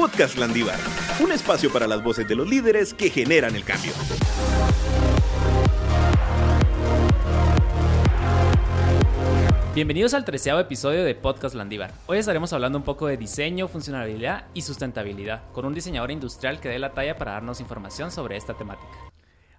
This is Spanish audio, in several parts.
Podcast Landívar, un espacio para las voces de los líderes que generan el cambio. Bienvenidos al treceavo episodio de Podcast Landívar. Hoy estaremos hablando un poco de diseño, funcionalidad y sustentabilidad, con un diseñador industrial que dé la talla para darnos información sobre esta temática.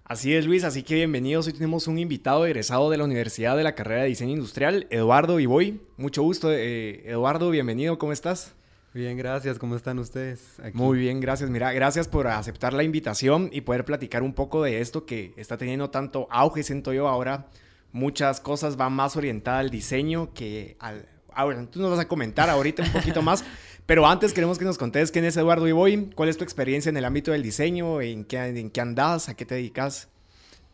Así es, Luis, así que bienvenidos. Hoy tenemos un invitado egresado de la Universidad de la carrera de Diseño Industrial, Eduardo Iboy. Mucho gusto, eh, Eduardo, bienvenido, ¿cómo estás? Bien, gracias. ¿Cómo están ustedes? Muy bien, gracias. Mira, gracias por aceptar la invitación y poder platicar un poco de esto que está teniendo tanto auge, siento yo ahora. Muchas cosas van más orientadas al diseño que al... Ahora, tú nos vas a comentar ahorita un poquito más, pero antes queremos que nos contes quién es Eduardo Iboy, cuál es tu experiencia en el ámbito del diseño, en qué, en qué andas, a qué te dedicas.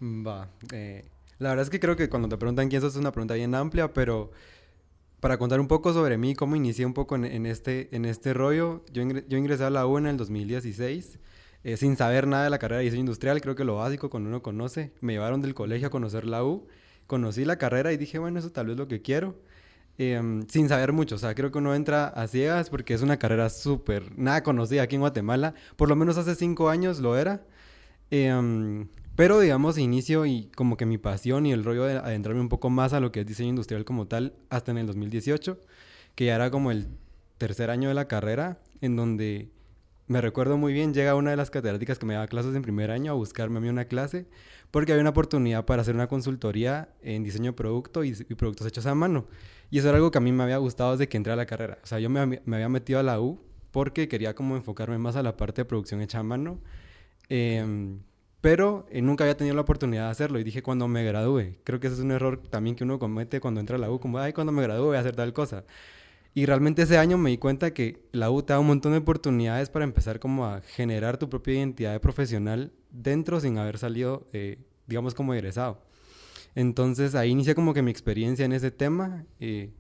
Va. Eh, la verdad es que creo que cuando te preguntan quién sos es una pregunta bien amplia, pero para contar un poco sobre mí, cómo inicié un poco en, este, en este rollo, yo, ingresé a la U en el 2016, eh, sin saber nada de la carrera de diseño industrial, creo que lo básico cuando uno conoce, me llevaron del colegio a conocer la U, conocí la carrera y dije, bueno, eso tal vez es lo que quiero, em, sin saber mucho, o sea, creo que uno entra a ciegas porque es una carrera súper, nada conocida aquí en Guatemala, por lo menos hace cinco años lo era. Eh, pero digamos, inicio y como que mi pasión y el rollo de adentrarme un poco más a lo que es diseño industrial como tal, hasta en el 2018, que ya era como el tercer año de la carrera, en donde me recuerdo muy bien, llega una de las catedráticas que me daba clases en primer año a buscarme a mí una clase, porque había una oportunidad para hacer una consultoría en diseño de producto y, productos hechos a mano. Y eso era algo que a mí me había gustado desde que entré a la carrera. O sea, yo me, había metido a la U porque quería como enfocarme más a la parte de producción hecha a mano. Eh, pero eh, nunca había tenido la oportunidad de hacerlo y dije cuando me gradúe. Creo que ese es un error también que uno comete cuando entra a la U, como, ay, cuando me gradúe voy a hacer tal cosa. Y realmente ese año me di cuenta que la U te da un montón de oportunidades para empezar como a generar tu propia identidad de profesional dentro sin haber salido, eh, digamos, como egresado. Entonces ahí inicia como que mi experiencia en ese tema eh,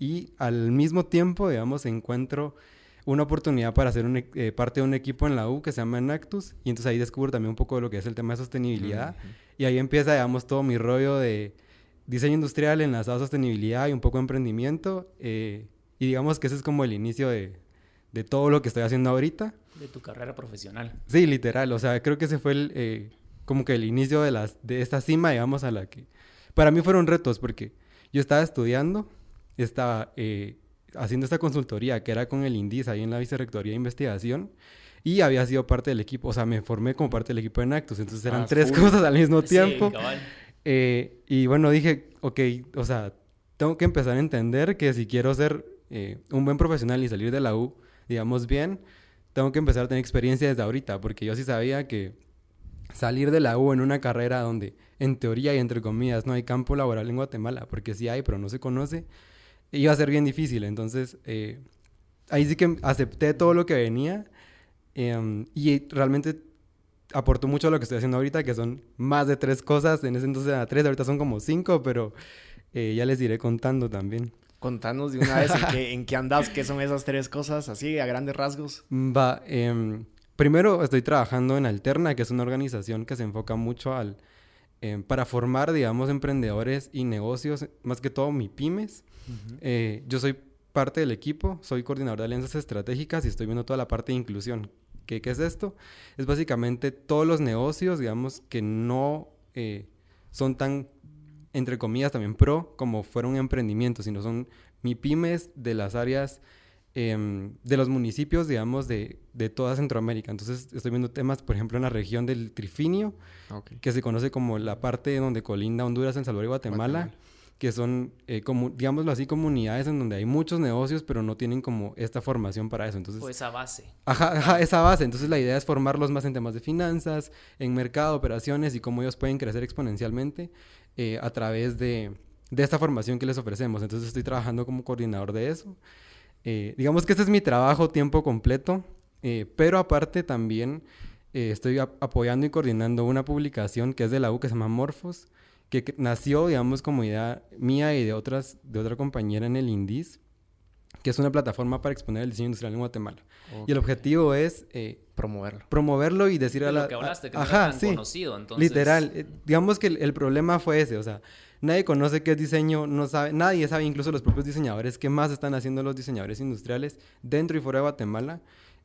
y al mismo tiempo, digamos, encuentro una oportunidad para ser e, eh, parte de un equipo en la U que se llama Enactus y entonces ahí descubro también un poco de lo que es el tema de sostenibilidad y ahí empieza, digamos, todo mi rollo de diseño industrial enlazado a sostenibilidad y un poco de emprendimiento eh, y digamos que ese es como el inicio de, de, todo lo que estoy haciendo ahorita. De tu carrera profesional. Sí, literal, o sea, creo que ese fue el, eh, como que el inicio de, las, de esta cima, digamos, a la que... Para mí fueron retos porque yo estaba estudiando, estaba haciendo esta consultoría que era con el INDIS ahí en la Vicerrectoría de Investigación y había sido parte del equipo, o sea, me formé como parte del equipo de Nactus, entonces eran ah, tres cosas al mismo tiempo. Eh, y bueno, dije, ok, o sea, tengo que empezar a entender que si quiero ser eh, un buen profesional y salir de la U, digamos bien, tengo que empezar a tener experiencia desde ahorita, porque yo sí sabía que salir de la U en una carrera donde en teoría y entre comillas no hay campo laboral en Guatemala, porque sí hay, pero no se conoce, iba a ser bien difícil. Entonces, eh, ahí sí que acepté todo lo que venía em, y realmente aportó mucho a lo que estoy haciendo ahorita, que son más de tres cosas. En ese entonces eran tres, ahorita son como cinco, pero eh, ya les iré contando también. Contanos de una vez en qué, en qué andas, qué son esas tres cosas, así a grandes rasgos. Va, eh, primero estoy trabajando en Alterna, que es una organización que se enfoca mucho al, em, para formar, digamos, emprendedores y negocios, más que todo mi pymes. Eh, yo soy parte del equipo, soy coordinador de alianzas estratégicas y estoy viendo toda la parte de inclusión. ¿Qué, qué es esto? Es básicamente todos los negocios, digamos, que no eh, son tan, entre comillas, también pro como fueron emprendimientos, sino son mi pymes de las áreas em, de los municipios, digamos, de, de, toda Centroamérica. Entonces, estoy viendo temas, por ejemplo, en la región del Trifinio, que se conoce como la parte donde colinda Honduras, El Salvador y Guatemala que son, eh, como, digámoslo así, comunidades en donde hay muchos negocios, pero no tienen como esta formación para eso. Entonces, o esa base. Ajá, ajá, esa base. Entonces la idea es formarlos más en temas de finanzas, en mercado, operaciones y cómo ellos pueden crecer exponencialmente eh, a través de, de, esta formación que les ofrecemos. Entonces estoy trabajando como coordinador de eso. Eh, digamos que este es mi trabajo tiempo completo, eh, pero aparte también estoy apoyando y coordinando una publicación que es de la U que se llama Morfos que nació, digamos, como idea mía y de otras, de otra compañera en el INDIS, que es una plataforma para exponer el diseño industrial en Guatemala. Y el objetivo es eh, promoverlo. Promoverlo y decir a la... que hablaste, que ajá, sí, conocido, entonces... Literal. Eh, digamos que el, problema fue ese, o sea, nadie conoce qué es diseño, no sabe, nadie sabe, incluso los propios diseñadores, qué más están haciendo los diseñadores industriales dentro y fuera de Guatemala.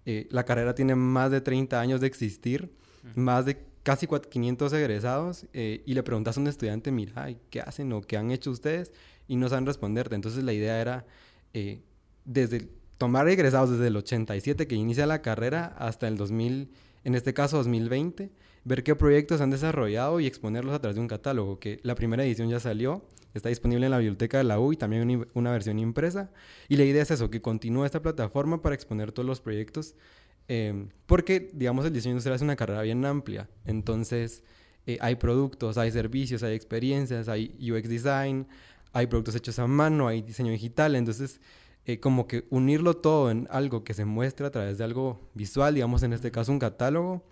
Eh, la carrera tiene más de 30 años de existir, más de casi 500 egresados, eh, y le preguntas a un estudiante, mira, ¿qué hacen o qué han hecho ustedes? Y no saben responderte. Entonces la idea era, eh, desde tomar egresados desde el 87 que inicia la carrera hasta el 2000, en este caso 2020, ver qué proyectos han desarrollado y exponerlos a través de un catálogo, que la primera edición ya salió, está disponible en la biblioteca de la U y también una versión impresa. Y la idea es eso, que continúe esta plataforma para exponer todos los proyectos, em, porque, digamos, el diseño industrial es una carrera bien amplia. Entonces, eh, hay productos, hay servicios, hay experiencias, hay UX design, hay productos hechos a mano, hay diseño digital. Entonces, eh, como que unirlo todo en algo que se muestra a través de algo visual, digamos, en este caso un catálogo,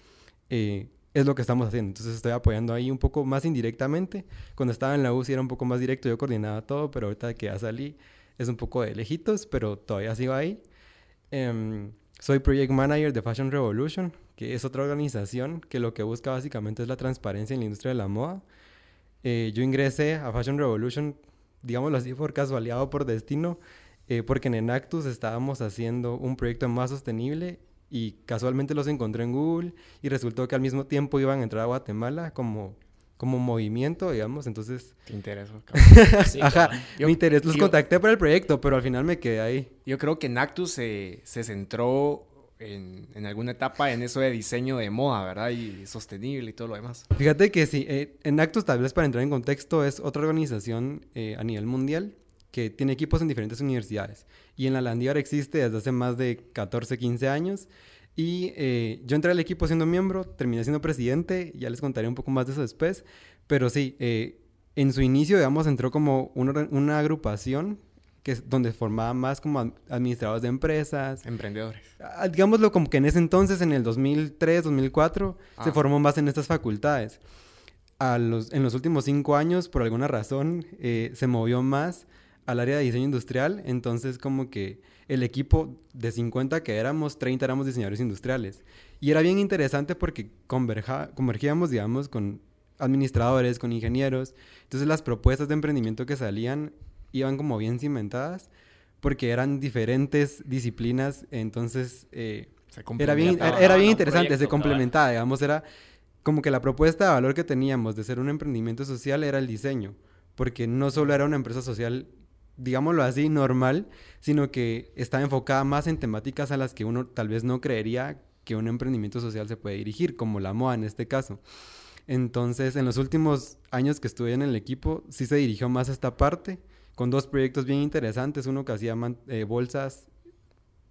eh, es lo que estamos haciendo. Entonces estoy apoyando ahí un poco más indirectamente. Cuando estaba en la UCI era un poco más directo, yo coordinaba todo, pero ahorita que ya salí es un poco de lejitos, pero todavía sigo ahí. Em, soy Project Manager de Fashion Revolution, que es otra organización que lo que busca básicamente es la transparencia en la industria de la moda. Eh, yo ingresé a Fashion Revolution, digámoslo así, por casualidad o por destino, eh, porque en Enactus estábamos haciendo un proyecto más sostenible y casualmente los encontré en Google y resultó que al mismo tiempo iban a entrar a Guatemala como, como movimiento, digamos, entonces... Te interesó. Ajá, yo, me interesó, los contacté para el proyecto, pero al final me quedé ahí. Yo creo que Nactus se, se centró en, en, alguna etapa en eso de diseño de moda, ¿verdad? Y sostenible y todo lo demás. Fíjate que sí, eh, en Actus, tal vez para entrar en contexto, es otra organización eh, a nivel mundial que tiene equipos en diferentes universidades. Y en la Landívar existe desde hace más de 14, 15 años. Y eh, yo entré al equipo siendo miembro, terminé siendo presidente, ya les contaré un poco más de eso después. Pero sí, eh, en su inicio, digamos, entró como una, una agrupación que es donde formaba más como administradores de empresas. Emprendedores. Ah, digámoslo como que en ese entonces, en el 2003, 2004, se ah. formó más en estas facultades. A los, en los últimos cinco años, por alguna razón, eh, se movió más al área de diseño industrial, entonces como que el equipo de 50 que éramos, 30 éramos diseñadores industriales. Y era bien interesante porque convergíamos, digamos, con administradores, con ingenieros. Entonces las propuestas de emprendimiento que salían iban como bien cimentadas porque eran diferentes disciplinas, entonces eh, era bien, era, bien interesante, se complementaba, digamos, era como que la propuesta de valor que teníamos de ser un emprendimiento social era el diseño, porque no solo era una empresa social digámoslo así, normal, sino que está enfocada más en temáticas a las que uno tal vez no creería que un emprendimiento social se puede dirigir, como la moda en este caso. Entonces, en los últimos años que estuve en el equipo, sí se dirigió más a esta parte, con dos proyectos bien interesantes, uno que hacía eh, bolsas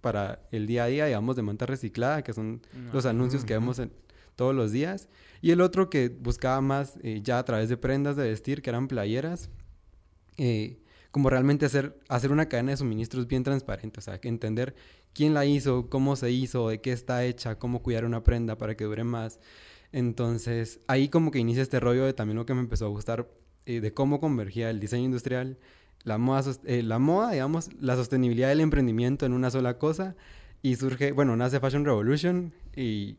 para el día a día, digamos, de manta reciclada, que son los anuncios que vemos todos los días, y el otro que buscaba más eh, ya a través de prendas de vestir, que eran playeras, eh, como realmente hacer, hacer una cadena de suministros bien transparente, o sea, entender quién la hizo, cómo se hizo, de qué está hecha, cómo cuidar una prenda para que dure más. Entonces, ahí como que inicia este rollo de también lo que me empezó a gustar, eh, de cómo convergía el diseño industrial, la moda, eh, la moda, digamos, la sostenibilidad del emprendimiento en una sola cosa. Y surge, bueno, nace Fashion Revolution y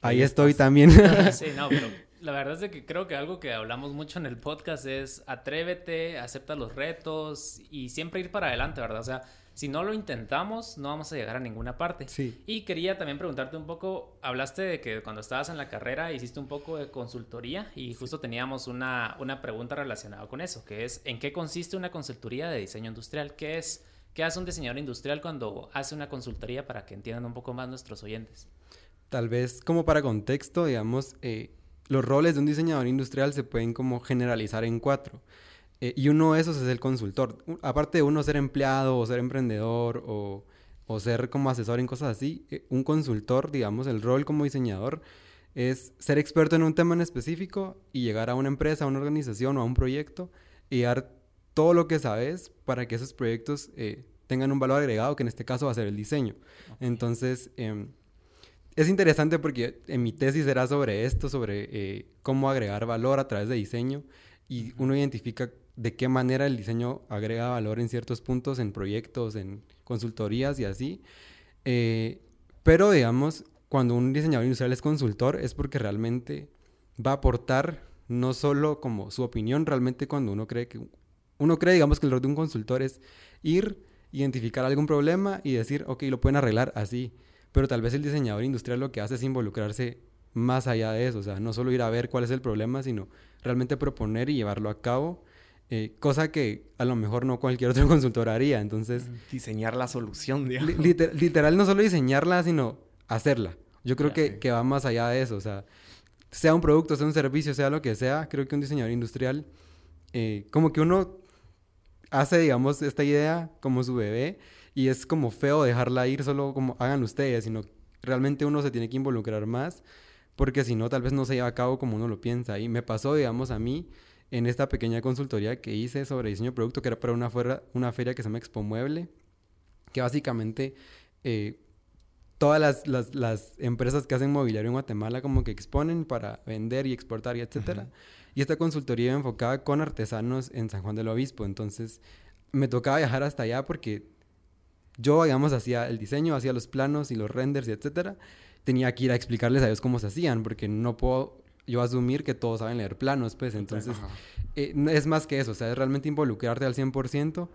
ahí, estoy también. Sí, no, pero la verdad es que creo que algo que hablamos mucho en el podcast es atrévete, acepta los retos y siempre ir para adelante, ¿verdad? O sea, si no lo intentamos, no vamos a llegar a ninguna parte. Sí. Y quería también preguntarte un poco, hablaste de que cuando estabas en la carrera hiciste un poco de consultoría y justo teníamos una, una pregunta relacionada con eso, que es, ¿en qué consiste una consultoría de diseño industrial? ¿Qué es, qué hace un diseñador industrial cuando hace una consultoría para que entiendan un poco más nuestros oyentes? Tal vez como para contexto, digamos, eh, los roles de un diseñador industrial se pueden como generalizar en cuatro. Eh, y uno de esos es el consultor. Aparte de uno ser empleado o ser emprendedor o, o ser como asesor en cosas así, eh, un consultor, digamos, el rol como diseñador es ser experto en un tema en específico y llegar a una empresa, a una organización o a un proyecto y dar todo lo que sabes para que esos proyectos eh, tengan un valor agregado, que en este caso va a ser el diseño. Entonces, em, es interesante porque en mi tesis era sobre esto, sobre eh, cómo agregar valor a través de diseño y uno identifica de qué manera el diseño agrega valor en ciertos puntos, en proyectos, en consultorías y así. Eh, pero digamos, cuando un diseñador industrial es consultor es porque realmente va a aportar no solo como su opinión, realmente cuando uno cree que, uno cree, digamos, que el rol de un consultor es ir, identificar algún problema y decir, ok, lo pueden arreglar así pero tal vez el diseñador industrial lo que hace es involucrarse más allá de eso, o sea, no solo ir a ver cuál es el problema, sino realmente proponer y llevarlo a cabo, eh, cosa que a lo mejor no cualquier otro consultor haría, entonces... Diseñar la solución, digamos. literal, no solo diseñarla, sino hacerla. Yo creo que, que, va más allá de eso, o sea, sea un producto, sea un servicio, sea lo que sea, creo que un diseñador industrial, eh, como que uno hace, digamos, esta idea como su bebé y es como feo dejarla ir solo como hagan ustedes, sino realmente uno se tiene que involucrar más porque si no, tal vez no se lleva a cabo como uno lo piensa. Y me pasó, digamos, a mí en esta pequeña consultoría que hice sobre diseño de producto, que era para una, fuera, una feria que se llama Expo Mueble, que básicamente eh, todas las, las, las, empresas que hacen mobiliario en Guatemala como que exponen para vender y exportar y etcétera. Y esta consultoría iba enfocada con artesanos en San Juan del Obispo. Entonces me tocaba viajar hasta allá porque yo, digamos, hacía el diseño, hacía los planos y los renders y etcétera tenía que ir a explicarles a ellos cómo se hacían, porque no puedo yo asumir que todos saben leer planos, pues entonces eh, es más que eso, o sea, es realmente involucrarte al 100%.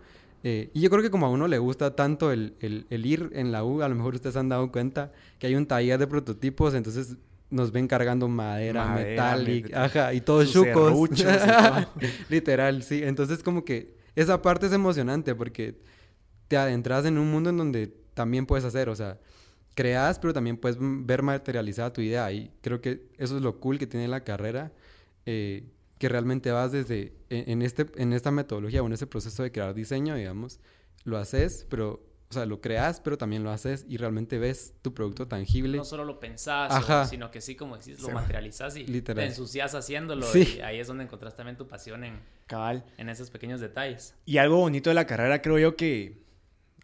Eh, y yo creo que como a uno le gusta tanto el, el, ir en la U, a lo mejor ustedes han dado cuenta que hay un taller de prototipos, entonces nos ven cargando madera, metal y, ajá, y todos chucos. Literal, sí. Entonces como que esa parte es emocionante porque te adentras en un mundo en donde también puedes hacer, o sea, creas, pero también puedes ver materializada tu idea. Y creo que eso es lo cool que tiene la carrera, eh, que realmente vas desde, e, en, este, en esta metodología o en ese proceso de crear diseño, digamos, lo haces, pero, o sea, lo creas, pero también lo haces y realmente ves tu producto tangible. No solo lo pensás, sino que sí, como decís, lo materializas y te ensucias haciéndolo. Y ahí es donde encontrás también tu pasión en, Cabal. en esos pequeños detalles. Y algo bonito de la carrera, creo yo que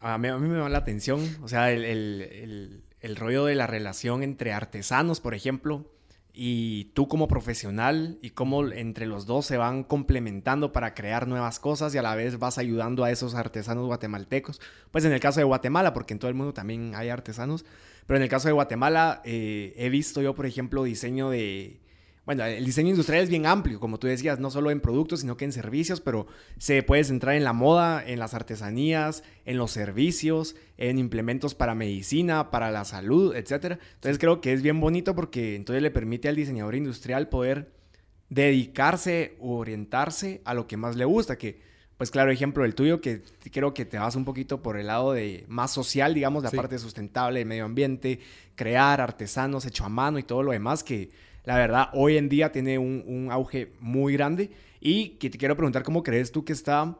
a mí, me llama la atención, o sea, el, rollo de la relación entre artesanos, por ejemplo, y tú como profesional y cómo entre los dos se van complementando para crear nuevas cosas y a la vez vas ayudando a esos artesanos guatemaltecos. Pues en el caso de Guatemala, porque en todo el mundo también hay artesanos, pero en el caso de Guatemala eh, he visto yo, por ejemplo, diseño de bueno, el diseño industrial es bien amplio, como tú decías, no solo en productos, sino que en servicios, pero se puede centrar en la moda, en las artesanías, en los servicios, en implementos para medicina, para la salud, etc. Entonces creo que es bien bonito porque entonces le permite al diseñador industrial poder dedicarse o orientarse a lo que más le gusta, que pues claro, ejemplo el tuyo, que creo que te vas un poquito por el lado de más social, digamos, la parte sustentable, de medio ambiente, crear artesanos hecho a mano y todo lo demás que la verdad, hoy en día tiene un, auge muy grande. Y que te quiero preguntar cómo crees tú que está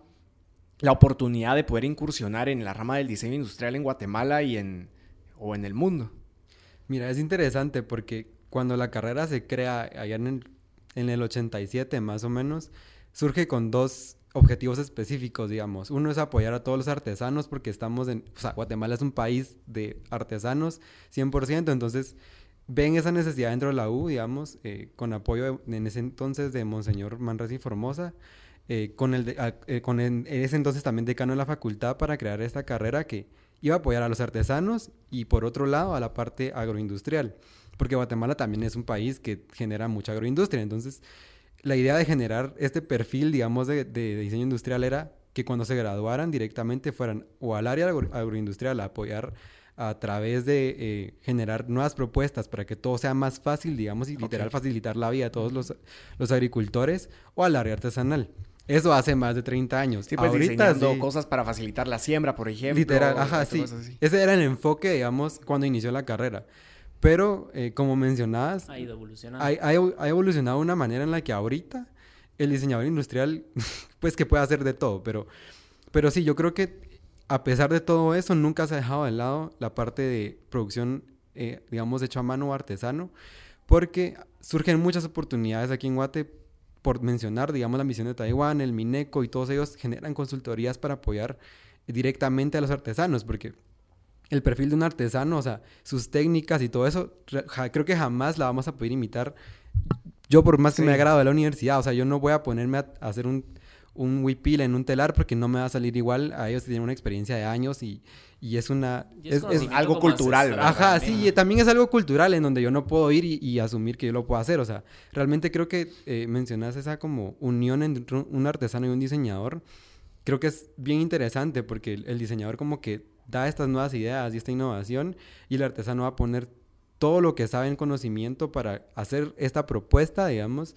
la oportunidad de poder incursionar en la rama del diseño industrial en Guatemala y en, o en el mundo. Mira, es interesante porque cuando la carrera se crea allá en el, en el 87 más o menos, surge con dos objetivos específicos, digamos. Uno es apoyar a todos los artesanos porque estamos en, o sea, Guatemala es un país de artesanos 100%, entonces ven esa necesidad dentro de la U, digamos, eh, con apoyo en ese entonces de Monseñor Manresa y Formosa, eh, con, el eh, con en ese entonces también decano de la facultad para crear esta carrera que iba a apoyar a los artesanos y por otro lado a la parte agroindustrial, porque Guatemala también es un país que genera mucha agroindustria, entonces la idea de generar este perfil, digamos, de, de diseño industrial era que cuando se graduaran directamente fueran o al área agroindustrial a apoyar a través de eh, generar nuevas propuestas para que todo sea más fácil, digamos, y literal facilitar la vida a todos los, los agricultores o al área artesanal. Eso hace más de 30 años. Sí, pues Ahorita diseñando cosas para facilitar la siembra, por ejemplo. Literal, ajá, sí. Ese era el enfoque, digamos, cuando inició la carrera. Pero, eh, como mencionabas... Ha ido evolucionando. Ha, ha, evolucionado de una manera en la que ahorita el diseñador industrial, pues que puede hacer de todo, pero, pero sí, yo creo que a pesar de todo eso, nunca se ha dejado de lado la parte de producción, eh, digamos, hecho a mano o artesano, porque surgen muchas oportunidades aquí en Guate, por mencionar, digamos, la misión de Taiwán, el Mineco y todos ellos generan consultorías para apoyar directamente a los artesanos, porque el perfil de un artesano, o sea, sus técnicas y todo eso, creo que jamás la vamos a poder imitar. Yo, por más que me haya graduado de la universidad, o sea, yo no voy a ponerme a hacer un un huipil en un telar porque no me va a salir igual. A ellos tienen una experiencia de años y, y es una... es, algo cultural. Ajá, sí, y también es algo cultural en donde yo no puedo ir y, asumir que yo lo puedo hacer. O sea, realmente creo que eh, mencionas esa como unión entre un artesano y un diseñador. Creo que es bien interesante porque el, diseñador como que da estas nuevas ideas y esta innovación y el artesano va a poner todo lo que sabe en conocimiento para hacer esta propuesta, digamos,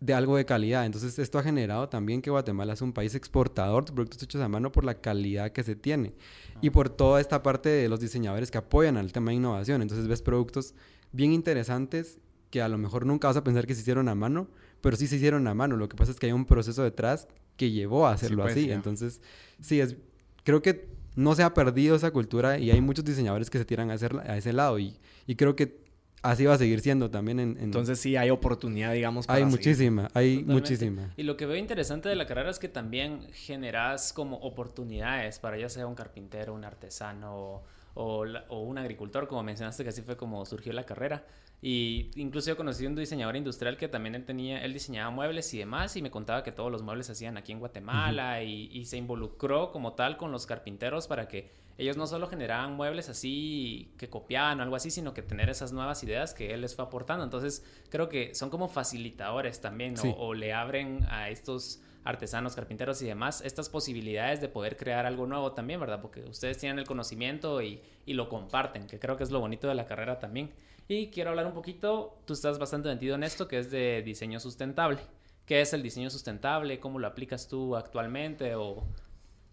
de algo de calidad. Entonces esto ha generado también que Guatemala es un país exportador de productos hechos a mano por la calidad que se tiene y por toda esta parte de los diseñadores que apoyan al tema de innovación. Entonces ves productos bien interesantes que a lo mejor nunca vas a pensar que se hicieron a mano, pero sí se hicieron a mano. Lo que pasa es que hay un proceso detrás que llevó a hacerlo pues, así. ya. Entonces, sí, es, creo que no se ha perdido esa cultura y hay muchos diseñadores que se tiran a, hacer, a ese lado y, y creo que así va a seguir siendo también en... en- Entonces sí hay oportunidad, digamos, hay para seguir. muchísima, hay Totalmente. muchísima. Y lo que veo interesante de la carrera es que también generas como oportunidades para ya sea un carpintero, un artesano o, o la- o un agricultor, como mencionaste que así fue como surgió la carrera. Y incluso yo conocí un diseñador industrial que también él tenía, él diseñaba muebles y demás y me contaba que todos los muebles se hacían aquí en Guatemala y, y se involucró como tal con los carpinteros para que ellos no solo generaban muebles así que copiaban o algo así, sino que tener esas nuevas ideas que él les fue aportando. Entonces creo que son como facilitadores también. Sí. o le abren a estos artesanos, carpinteros y demás estas posibilidades de poder crear algo nuevo también, ¿verdad? Porque ustedes tienen el conocimiento y, y lo comparten, que creo que es lo bonito de la carrera también. Y quiero hablar un poquito, tú estás bastante metido en esto, que es de diseño sustentable. ¿Qué es el diseño sustentable? ¿Cómo lo aplicas tú actualmente o,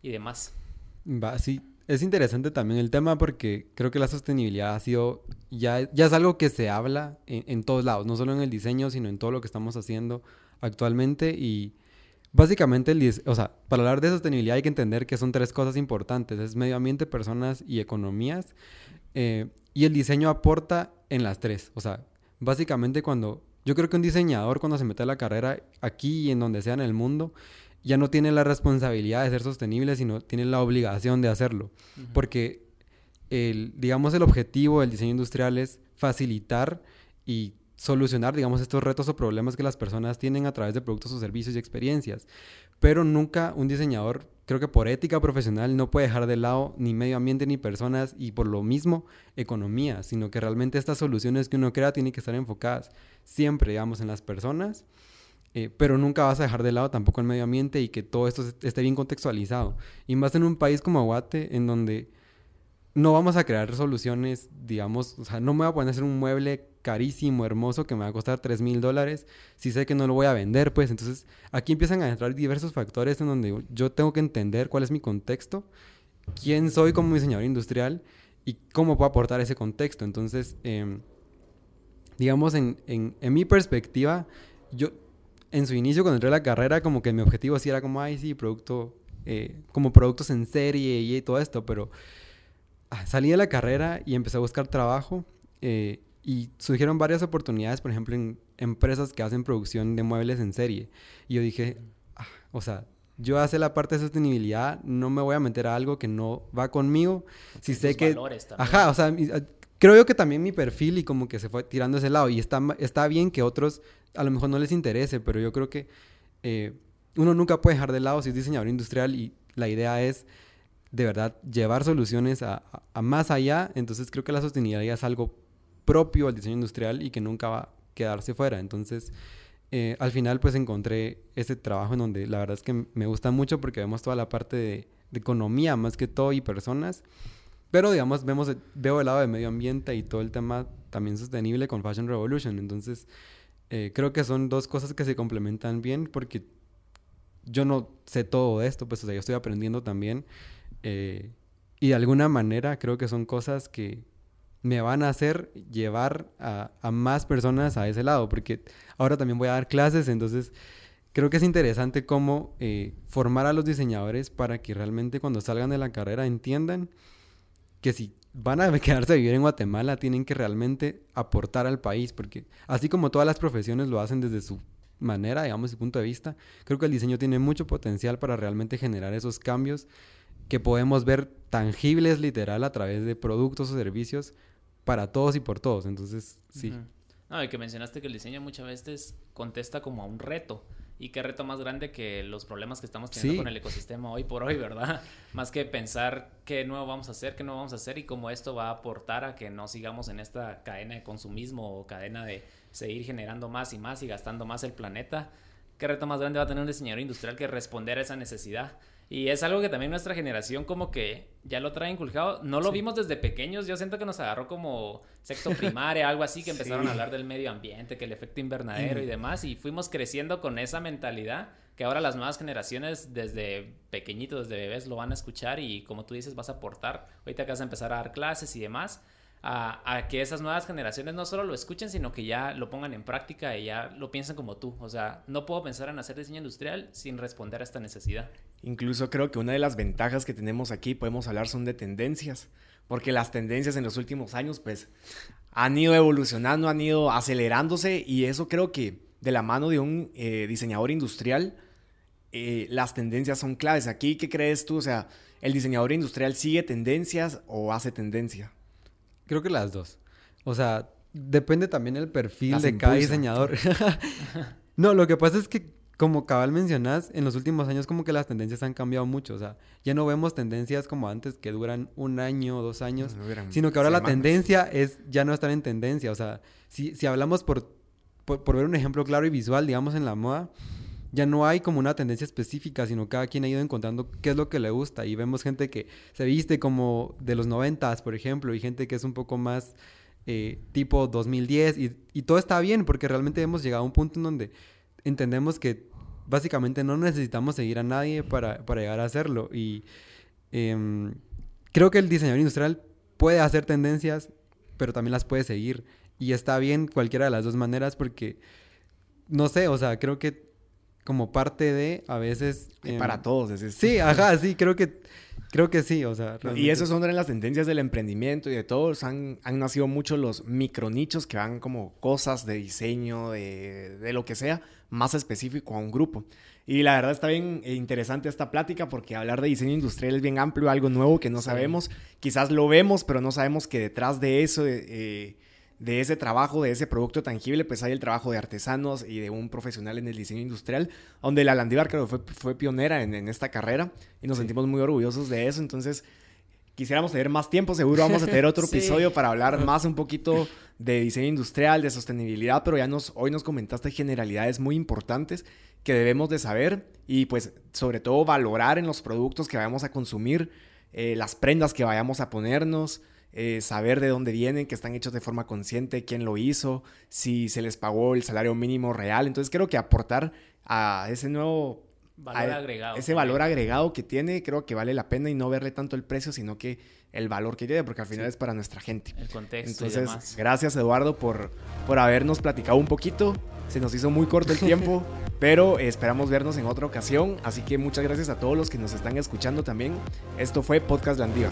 y demás? Va, sí. Es interesante también el tema porque creo que la sostenibilidad ha sido, ya, ya es algo que se habla en, en todos lados, no solo en el diseño, sino en todo lo que estamos haciendo actualmente y básicamente, o sea, para hablar de sostenibilidad hay que entender que son tres cosas importantes, es medio ambiente, personas y economías eh, y el diseño aporta en las tres, o sea, básicamente cuando, yo creo que un diseñador cuando se mete a la carrera aquí y en donde sea en el mundo, ya no tiene la responsabilidad de ser sostenible, sino tiene la obligación de hacerlo. Porque, el, digamos, el objetivo del diseño industrial es facilitar y solucionar, digamos, estos retos o problemas que las personas tienen a través de productos o servicios y experiencias. Pero nunca un diseñador, creo que por ética profesional, no puede dejar de lado ni medio ambiente ni personas y por lo mismo economía, sino que realmente estas soluciones que uno crea tienen que estar enfocadas siempre, digamos, en las personas eh, pero nunca vas a dejar de lado tampoco el medio ambiente y que todo esto est- esté bien contextualizado. Y más en un país como Guate, en donde no vamos a crear soluciones, digamos, o sea, no me voy a poner a hacer un mueble carísimo, hermoso, que me va a costar 3 mil dólares, si sé que no lo voy a vender, pues entonces aquí empiezan a entrar diversos factores en donde yo tengo que entender cuál es mi contexto, quién soy como diseñador industrial y cómo puedo aportar ese contexto. Entonces, em, digamos, en, en, en mi perspectiva, yo en su inicio cuando entré a la carrera como que mi objetivo sí era como, ay, sí, producto, eh, como productos en serie y todo esto, pero salí de la carrera y empecé a buscar trabajo eh, y surgieron varias oportunidades, por ejemplo, en empresas que hacen producción de muebles en serie. Y yo dije, ah, o sea, yo hace la parte de sostenibilidad, no me voy a meter a algo que no va conmigo. Si sé Tus que... valores también. Ajá, o sea, mi- a- creo yo que también mi perfil y como que se fue tirando ese lado. Y está, está bien que otros a lo mejor no les interese, pero yo creo que eh, uno nunca puede dejar de lado si es diseñador industrial y la idea es de verdad llevar soluciones a, más allá. Entonces creo que la sostenibilidad es algo propio al diseño industrial y que nunca va a quedarse fuera. Entonces, eh, al final pues encontré ese trabajo en donde la verdad es que me gusta mucho porque vemos toda la parte de, economía más que todo y personas. Pero digamos, vemos, veo el lado de medio ambiente y todo el tema también sostenible con Fashion Revolution. Entonces, eh, creo que son dos cosas que se complementan bien porque yo no sé todo esto, pues o sea, yo estoy aprendiendo también. Eh, y de alguna manera creo que son cosas que me van a hacer llevar a, más personas a ese lado, porque ahora también voy a dar clases, entonces creo que es interesante cómo eh, formar a los diseñadores para que realmente cuando salgan de la carrera entiendan que si van a quedarse a vivir en Guatemala tienen que realmente aportar al país, porque así como todas las profesiones lo hacen desde su manera, digamos, su punto de vista, creo que el diseño tiene mucho potencial para realmente generar esos cambios que podemos ver tangibles literal a través de productos o servicios para todos y por todos. Entonces, sí. No, y que mencionaste que el diseño muchas veces contesta como a un reto. Y qué reto más grande que los problemas que estamos teniendo Sí. con el ecosistema hoy por hoy, ¿verdad? Más que pensar qué nuevo vamos a hacer, qué no vamos a hacer y cómo esto va a aportar a que no sigamos en esta cadena de consumismo o cadena de seguir generando más y más y gastando más el planeta. ¿Qué reto más grande va a tener un diseñador industrial que responder a esa necesidad? Y es algo que también nuestra generación como que ya lo trae inculcado. No lo vimos desde pequeños. Yo siento que nos agarró como sexto primaria, algo así, que empezaron a hablar del medio ambiente, que el efecto invernadero y demás. Y fuimos creciendo con esa mentalidad que ahora las nuevas generaciones desde pequeñitos, desde bebés, lo van a escuchar y como tú dices, vas a aportar. Ahorita que vas a empezar a dar clases y demás a, que esas nuevas generaciones no solo lo escuchen, sino que ya lo pongan en práctica y ya lo piensen como tú. O sea, no puedo pensar en hacer diseño industrial sin responder a esta necesidad. Incluso creo que una de las ventajas que tenemos aquí, podemos hablar, son de tendencias. Porque las tendencias en los últimos años, pues, han ido evolucionando, han ido acelerándose y eso creo que de la mano de un eh, diseñador industrial, eh, las tendencias son claves. Aquí, ¿qué crees tú? O sea, ¿el diseñador industrial sigue tendencias o hace tendencia? Creo que las dos. O sea, depende también el perfil de cada diseñador. no, lo que pasa es que, como cabal mencionás, en los últimos años como que las tendencias han cambiado mucho. O sea, ya no vemos tendencias como antes que duran un año o dos años, sino que ahora la tendencia es ya no estar en tendencia. O sea, si, si hablamos por, por ver un ejemplo claro y visual, digamos, en la moda, ya no hay como una tendencia específica, sino cada quien ha ido encontrando qué es lo que le gusta. Y vemos gente que se viste como de los noventas, por ejemplo, y gente que es un poco más eh, tipo 2010. Y, todo está bien, porque realmente hemos llegado a un punto en donde entendemos que básicamente no necesitamos seguir a nadie para, para llegar a hacerlo. Y em, creo que el diseñador industrial puede hacer tendencias, pero también las puede seguir. Y está bien cualquiera de las dos maneras porque, no sé, o sea, creo que como parte de, a veces... para todos, es Sí, ajá, sí, creo que, creo que sí, o sea... Y esas son de las tendencias del emprendimiento y de todos. Han, han nacido mucho los micronichos que van como cosas de diseño, de, de, lo que sea, más específico a un grupo. Y la verdad está bien interesante esta plática porque hablar de diseño industrial es bien amplio, algo nuevo que no sabemos. Quizás lo vemos, pero no sabemos que detrás de eso... Eh, de ese trabajo, de ese producto tangible, pues hay el trabajo de artesanos y de un profesional en el diseño industrial, donde la Landívar creo que fue, fue pionera en, esta carrera y nos sentimos muy orgullosos de eso. Entonces, quisiéramos tener más tiempo, seguro vamos a tener otro episodio para hablar más un poquito de diseño industrial, de sostenibilidad, pero ya nos, hoy nos comentaste generalidades muy importantes que debemos de saber y pues sobre todo valorar en los productos que vayamos a consumir, eh, las prendas que vayamos a ponernos, eh, saber de dónde vienen, que están hechos de forma consciente, quién lo hizo, si se les pagó el salario mínimo real. Entonces creo que aportar a ese nuevo... Valor agregado. Ese valor agregado que tiene, creo que vale la pena y no verle tanto el precio, sino que el valor que tiene, porque al final es para nuestra gente. El contexto. Entonces, gracias Eduardo por, por habernos platicado un poquito. Se nos hizo muy corto el tiempo, pero esperamos vernos en otra ocasión. Así que muchas gracias a todos los que nos están escuchando también. Esto fue Podcast Landívar.